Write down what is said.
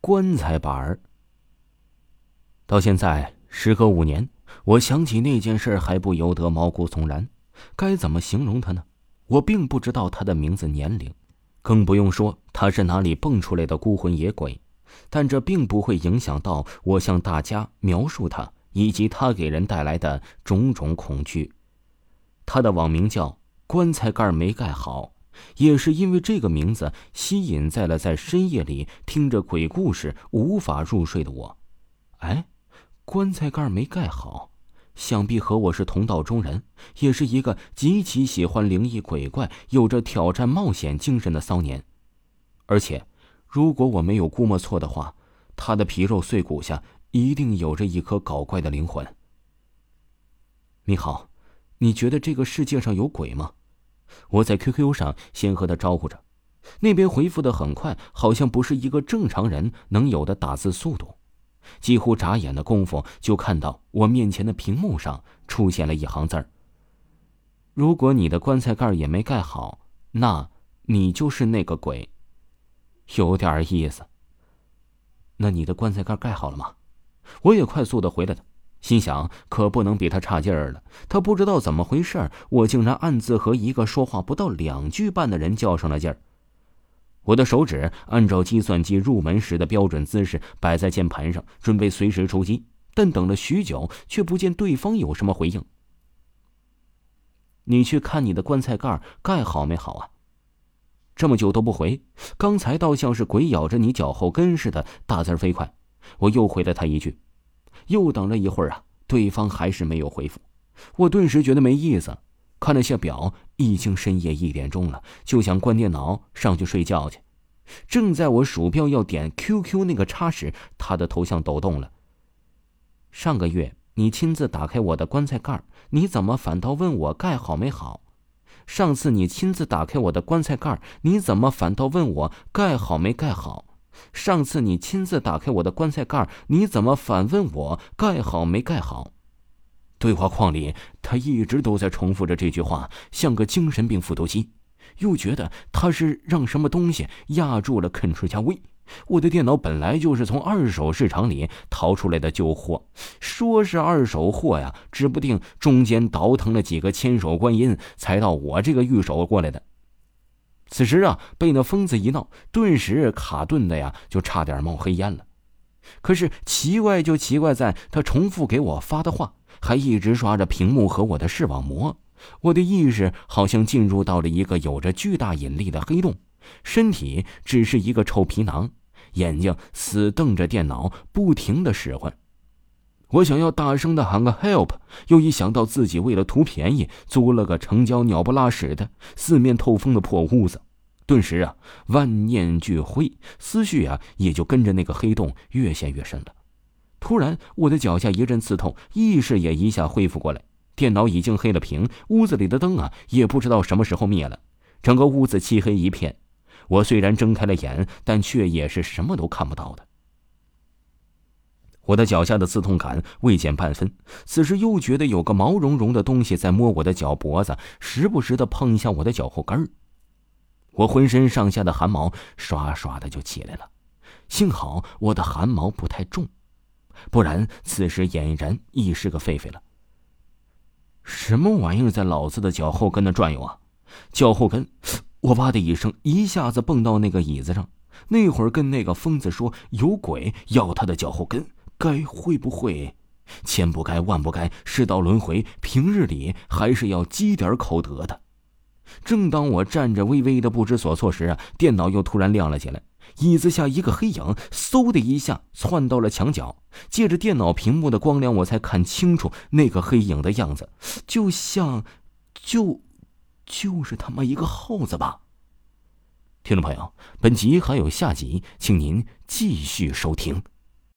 棺材板儿。到现在时隔五年，我想起那件事还不由得毛骨悚然。该怎么形容他呢？我并不知道他的名字、年龄，更不用说他是哪里蹦出来的孤魂野鬼。但这并不会影响到我向大家描述他以及他给人带来的种种恐惧。他的网名叫“棺材盖没盖好”，也是因为这个名字吸引在了在深夜里听着鬼故事无法入睡的我。哎，棺材盖没盖好，想必和我是同道中人，也是一个极其喜欢灵异鬼怪、有着挑战冒险精神的骚年，而且。如果我没有估摸错的话，他的皮肉碎骨下一定有着一颗搞怪的灵魂。你好，你觉得这个世界上有鬼吗？我在 QQ 上先和他招呼着，那边回复的很快，好像不是一个正常人能有的打字速度，几乎眨眼的功夫就看到我面前的屏幕上出现了一行字儿：“如果你的棺材盖也没盖好，那你就是那个鬼。”有点意思。那你的棺材盖盖好了吗？我也快速的回了他，心想可不能比他差劲儿了。他不知道怎么回事，我竟然暗自和一个说话不到两句半的人较上了劲儿。我的手指按照计算机入门时的标准姿势摆在键盘上，准备随时出击，但等了许久，却不见对方有什么回应。你去看你的棺材盖盖好没好啊？这么久都不回，刚才倒像是鬼咬着你脚后跟似的，大字飞快。我又回了他一句，又等了一会儿啊，对方还是没有回复。我顿时觉得没意思，看了下表，已经深夜一点钟了，就想关电脑上去睡觉去。正在我鼠标要点 QQ 那个叉时，他的头像抖动了。上个月你亲自打开我的棺材盖，你怎么反倒问我盖好没好？上次你亲自打开我的棺材盖，你怎么反倒问我盖好没盖好？上次你亲自打开我的棺材盖，你怎么反问我盖好没盖好？对话框里，他一直都在重复着这句话，像个精神病复读机。又觉得他是让什么东西压住了 Ctrl 加 V。我的电脑本来就是从二手市场里淘出来的旧货，说是二手货呀，指不定中间倒腾了几个千手观音才到我这个玉手过来的。此时啊，被那疯子一闹，顿时卡顿的呀，就差点冒黑烟了。可是奇怪就奇怪在，他重复给我发的话，还一直刷着屏幕和我的视网膜，我的意识好像进入到了一个有着巨大引力的黑洞，身体只是一个臭皮囊。眼睛死瞪着电脑，不停的使唤。我想要大声的喊个 help，又一想到自己为了图便宜租了个成交鸟不拉屎的、四面透风的破屋子，顿时啊，万念俱灰，思绪啊也就跟着那个黑洞越陷越深了。突然，我的脚下一阵刺痛，意识也一下恢复过来。电脑已经黑了屏，屋子里的灯啊也不知道什么时候灭了，整个屋子漆黑一片。我虽然睁开了眼，但却也是什么都看不到的。我的脚下的刺痛感未减半分，此时又觉得有个毛茸茸的东西在摸我的脚脖子，时不时的碰一下我的脚后跟我浑身上下的汗毛唰唰的就起来了，幸好我的汗毛不太重，不然此时俨然已是个狒狒了。什么玩意儿在老子的脚后跟那转悠啊？脚后跟！我哇的一声，一下子蹦到那个椅子上。那会儿跟那个疯子说有鬼要他的脚后跟，该会不会？千不该万不该，世道轮回，平日里还是要积点口德的。正当我站着微微的不知所措时啊，电脑又突然亮了起来，椅子下一个黑影嗖的一下窜到了墙角。借着电脑屏幕的光亮，我才看清楚那个黑影的样子，就像，就。就是他妈一个耗子吧！听众朋友，本集还有下集，请您继续收听。